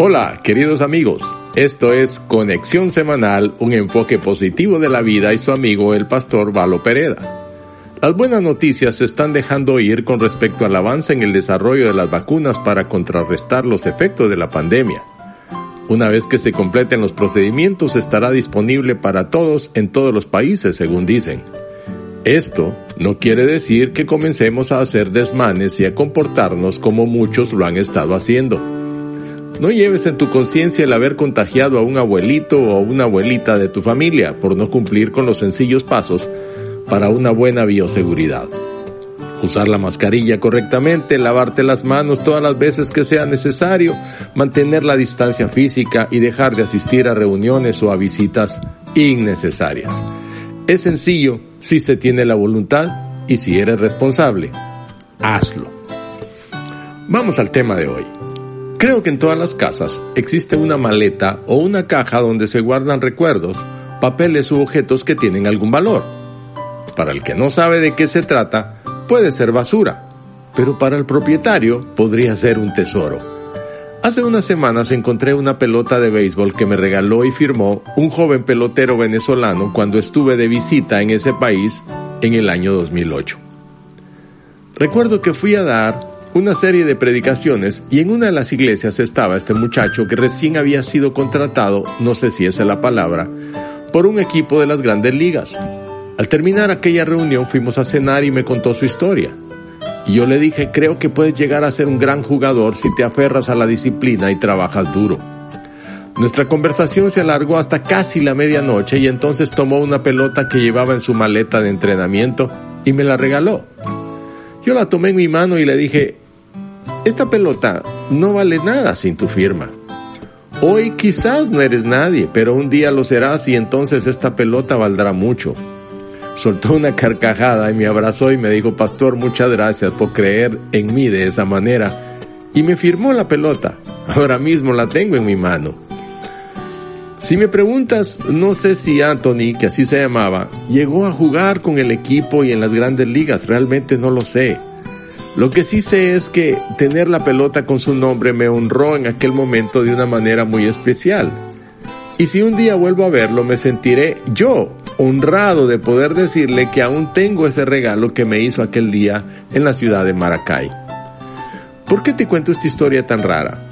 Hola, queridos amigos. Esto es Conexión Semanal, un enfoque positivo de la vida y su amigo el pastor Valo Pereda. Las buenas noticias se están dejando oír con respecto al avance en el desarrollo de las vacunas para contrarrestar los efectos de la pandemia. Una vez que se completen los procedimientos estará disponible para todos en todos los países, según dicen. Esto no quiere decir que comencemos a hacer desmanes y a comportarnos como muchos lo han estado haciendo. No lleves en tu conciencia el haber contagiado a un abuelito o a una abuelita de tu familia por no cumplir con los sencillos pasos para una buena bioseguridad. Usar la mascarilla correctamente, lavarte las manos todas las veces que sea necesario, mantener la distancia física y dejar de asistir a reuniones o a visitas innecesarias. Es sencillo si se tiene la voluntad y si eres responsable. Hazlo. Vamos al tema de hoy. Creo que en todas las casas existe una maleta o una caja donde se guardan recuerdos, papeles u objetos que tienen algún valor. Para el que no sabe de qué se trata, puede ser basura, pero para el propietario podría ser un tesoro. Hace unas semanas encontré una pelota de béisbol que me regaló y firmó un joven pelotero venezolano cuando estuve de visita en ese país en el año 2008. Recuerdo que fui a dar una serie de predicaciones y en una de las iglesias estaba este muchacho que recién había sido contratado, no sé si esa es la palabra, por un equipo de las grandes ligas. Al terminar aquella reunión fuimos a cenar y me contó su historia. Y yo le dije, creo que puedes llegar a ser un gran jugador si te aferras a la disciplina y trabajas duro. Nuestra conversación se alargó hasta casi la medianoche y entonces tomó una pelota que llevaba en su maleta de entrenamiento y me la regaló. Yo la tomé en mi mano y le dije, esta pelota no vale nada sin tu firma. Hoy quizás no eres nadie, pero un día lo serás y entonces esta pelota valdrá mucho soltó una carcajada y me abrazó y me dijo, Pastor, muchas gracias por creer en mí de esa manera. Y me firmó la pelota. Ahora mismo la tengo en mi mano. Si me preguntas, no sé si Anthony, que así se llamaba, llegó a jugar con el equipo y en las grandes ligas. Realmente no lo sé. Lo que sí sé es que tener la pelota con su nombre me honró en aquel momento de una manera muy especial. Y si un día vuelvo a verlo, me sentiré yo honrado de poder decirle que aún tengo ese regalo que me hizo aquel día en la ciudad de Maracay. ¿Por qué te cuento esta historia tan rara?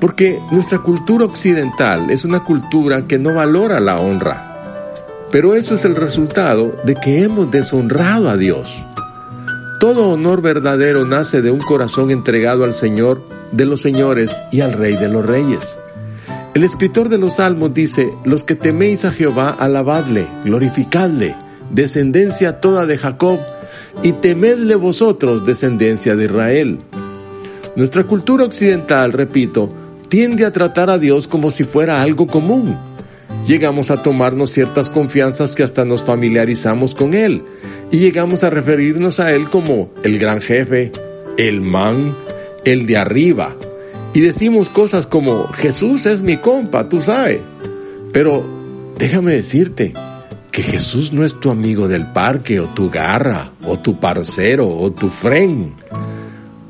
Porque nuestra cultura occidental es una cultura que no valora la honra. Pero eso es el resultado de que hemos deshonrado a Dios. Todo honor verdadero nace de un corazón entregado al Señor de los señores y al Rey de los reyes. El escritor de los Salmos dice, los que teméis a Jehová, alabadle, glorificadle, descendencia toda de Jacob, y temedle vosotros, descendencia de Israel. Nuestra cultura occidental, repito, tiende a tratar a Dios como si fuera algo común. Llegamos a tomarnos ciertas confianzas que hasta nos familiarizamos con Él, y llegamos a referirnos a Él como el gran jefe, el man, el de arriba, y decimos cosas como, Jesús es mi compa, tú sabes. Pero déjame decirte que Jesús no es tu amigo del parque o tu garra o tu parcero o tu fren.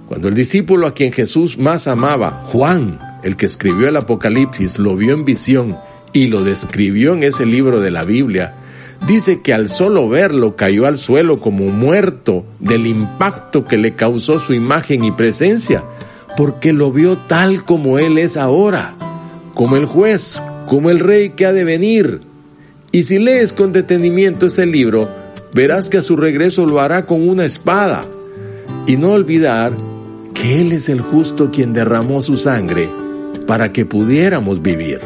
Cuando el discípulo a quien Jesús más amaba, Juan, el que escribió el Apocalipsis, lo vio en visión y lo describió en ese libro de la Biblia, dice que al solo verlo cayó al suelo como muerto del impacto que le causó su imagen y presencia porque lo vio tal como Él es ahora, como el juez, como el rey que ha de venir. Y si lees con detenimiento ese libro, verás que a su regreso lo hará con una espada. Y no olvidar que Él es el justo quien derramó su sangre para que pudiéramos vivir.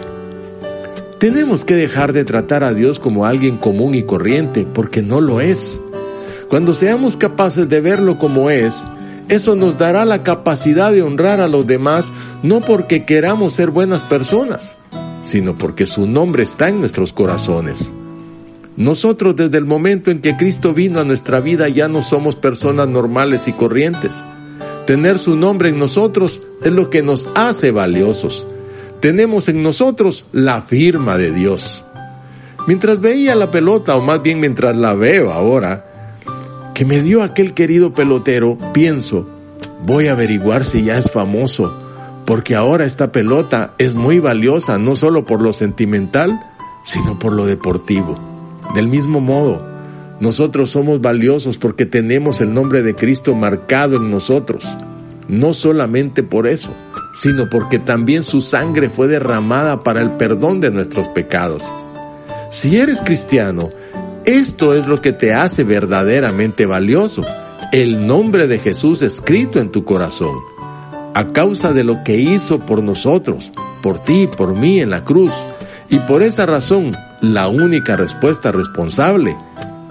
Tenemos que dejar de tratar a Dios como alguien común y corriente, porque no lo es. Cuando seamos capaces de verlo como es, Eso nos dará la capacidad de honrar a los demás no porque queramos ser buenas personas, sino porque su nombre está en nuestros corazones. Nosotros desde el momento en que Cristo vino a nuestra vida ya no somos personas normales y corrientes. Tener su nombre en nosotros es lo que nos hace valiosos. Tenemos en nosotros la firma de Dios. Mientras veía la pelota, o más bien mientras la veo ahora, que me dio aquel querido pelotero, pienso, voy a averiguar si ya es famoso, porque ahora esta pelota es muy valiosa, no solo por lo sentimental, sino por lo deportivo. Del mismo modo, nosotros somos valiosos porque tenemos el nombre de Cristo marcado en nosotros. No solamente por eso, sino porque también su sangre fue derramada para el perdón de nuestros pecados. Si eres cristiano, esto es lo que te hace verdaderamente valioso, el nombre de Jesús escrito en tu corazón, a causa de lo que hizo por nosotros, por ti y por mí en la cruz. Y por esa razón, la única respuesta responsable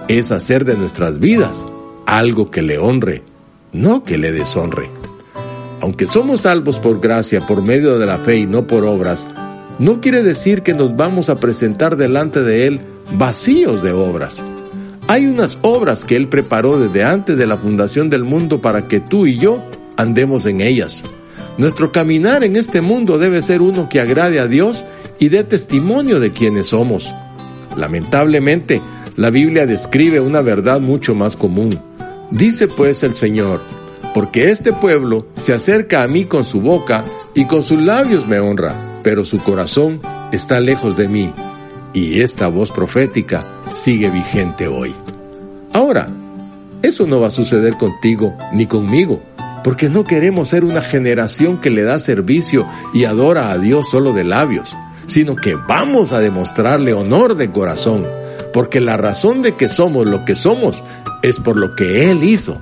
es hacer de nuestras vidas algo que le honre, no que le deshonre. Aunque somos salvos por gracia, por medio de la fe y no por obras, no quiere decir que nos vamos a presentar delante de Él vacíos de obras. Hay unas obras que Él preparó desde antes de la fundación del mundo para que tú y yo andemos en ellas. Nuestro caminar en este mundo debe ser uno que agrade a Dios y dé testimonio de quienes somos. Lamentablemente, la Biblia describe una verdad mucho más común. Dice pues el Señor, porque este pueblo se acerca a mí con su boca y con sus labios me honra, pero su corazón está lejos de mí y esta voz profética sigue vigente hoy. Ahora, eso no va a suceder contigo ni conmigo, porque no queremos ser una generación que le da servicio y adora a Dios solo de labios, sino que vamos a demostrarle honor de corazón, porque la razón de que somos lo que somos es por lo que Él hizo.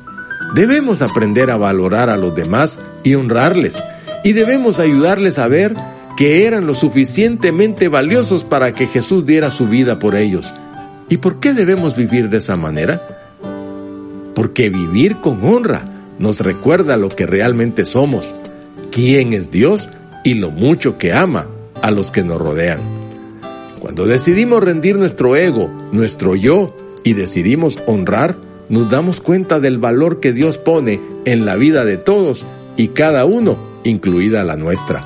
Debemos aprender a valorar a los demás y honrarles, y debemos ayudarles a ver que eran lo suficientemente valiosos para que Jesús diera su vida por ellos. ¿Y por qué debemos vivir de esa manera? Porque vivir con honra nos recuerda lo que realmente somos, quién es Dios y lo mucho que ama a los que nos rodean. Cuando decidimos rendir nuestro ego, nuestro yo, y decidimos honrar, nos damos cuenta del valor que Dios pone en la vida de todos y cada uno, incluida la nuestra.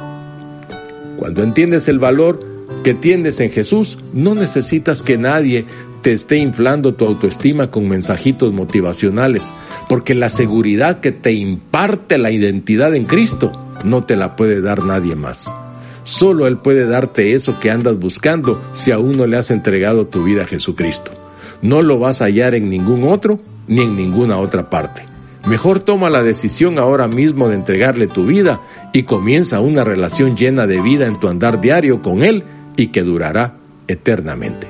Cuando entiendes el valor que tienes en Jesús, no necesitas que nadie te esté inflando tu autoestima con mensajitos motivacionales, porque la seguridad que te imparte la identidad en Cristo no te la puede dar nadie más. Solo Él puede darte eso que andas buscando si aún no le has entregado tu vida a Jesucristo. No lo vas a hallar en ningún otro ni en ninguna otra parte. Mejor toma la decisión ahora mismo de entregarle tu vida y comienza una relación llena de vida en tu andar diario con Él y que durará eternamente.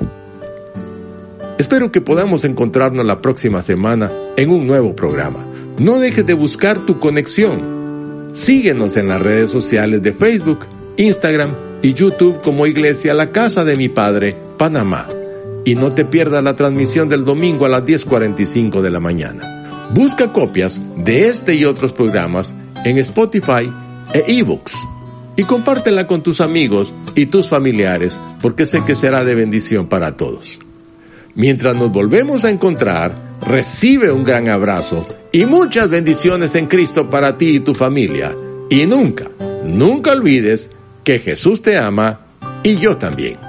Espero que podamos encontrarnos la próxima semana en un nuevo programa. No dejes de buscar tu conexión. Síguenos en las redes sociales de Facebook, Instagram y YouTube como Iglesia La Casa de mi Padre, Panamá. Y no te pierdas la transmisión del domingo a las 10.45 de la mañana. Busca copias de este y otros programas en Spotify e ebooks y compártela con tus amigos y tus familiares porque sé que será de bendición para todos. Mientras nos volvemos a encontrar, recibe un gran abrazo y muchas bendiciones en Cristo para ti y tu familia. Y nunca, nunca olvides que Jesús te ama y yo también.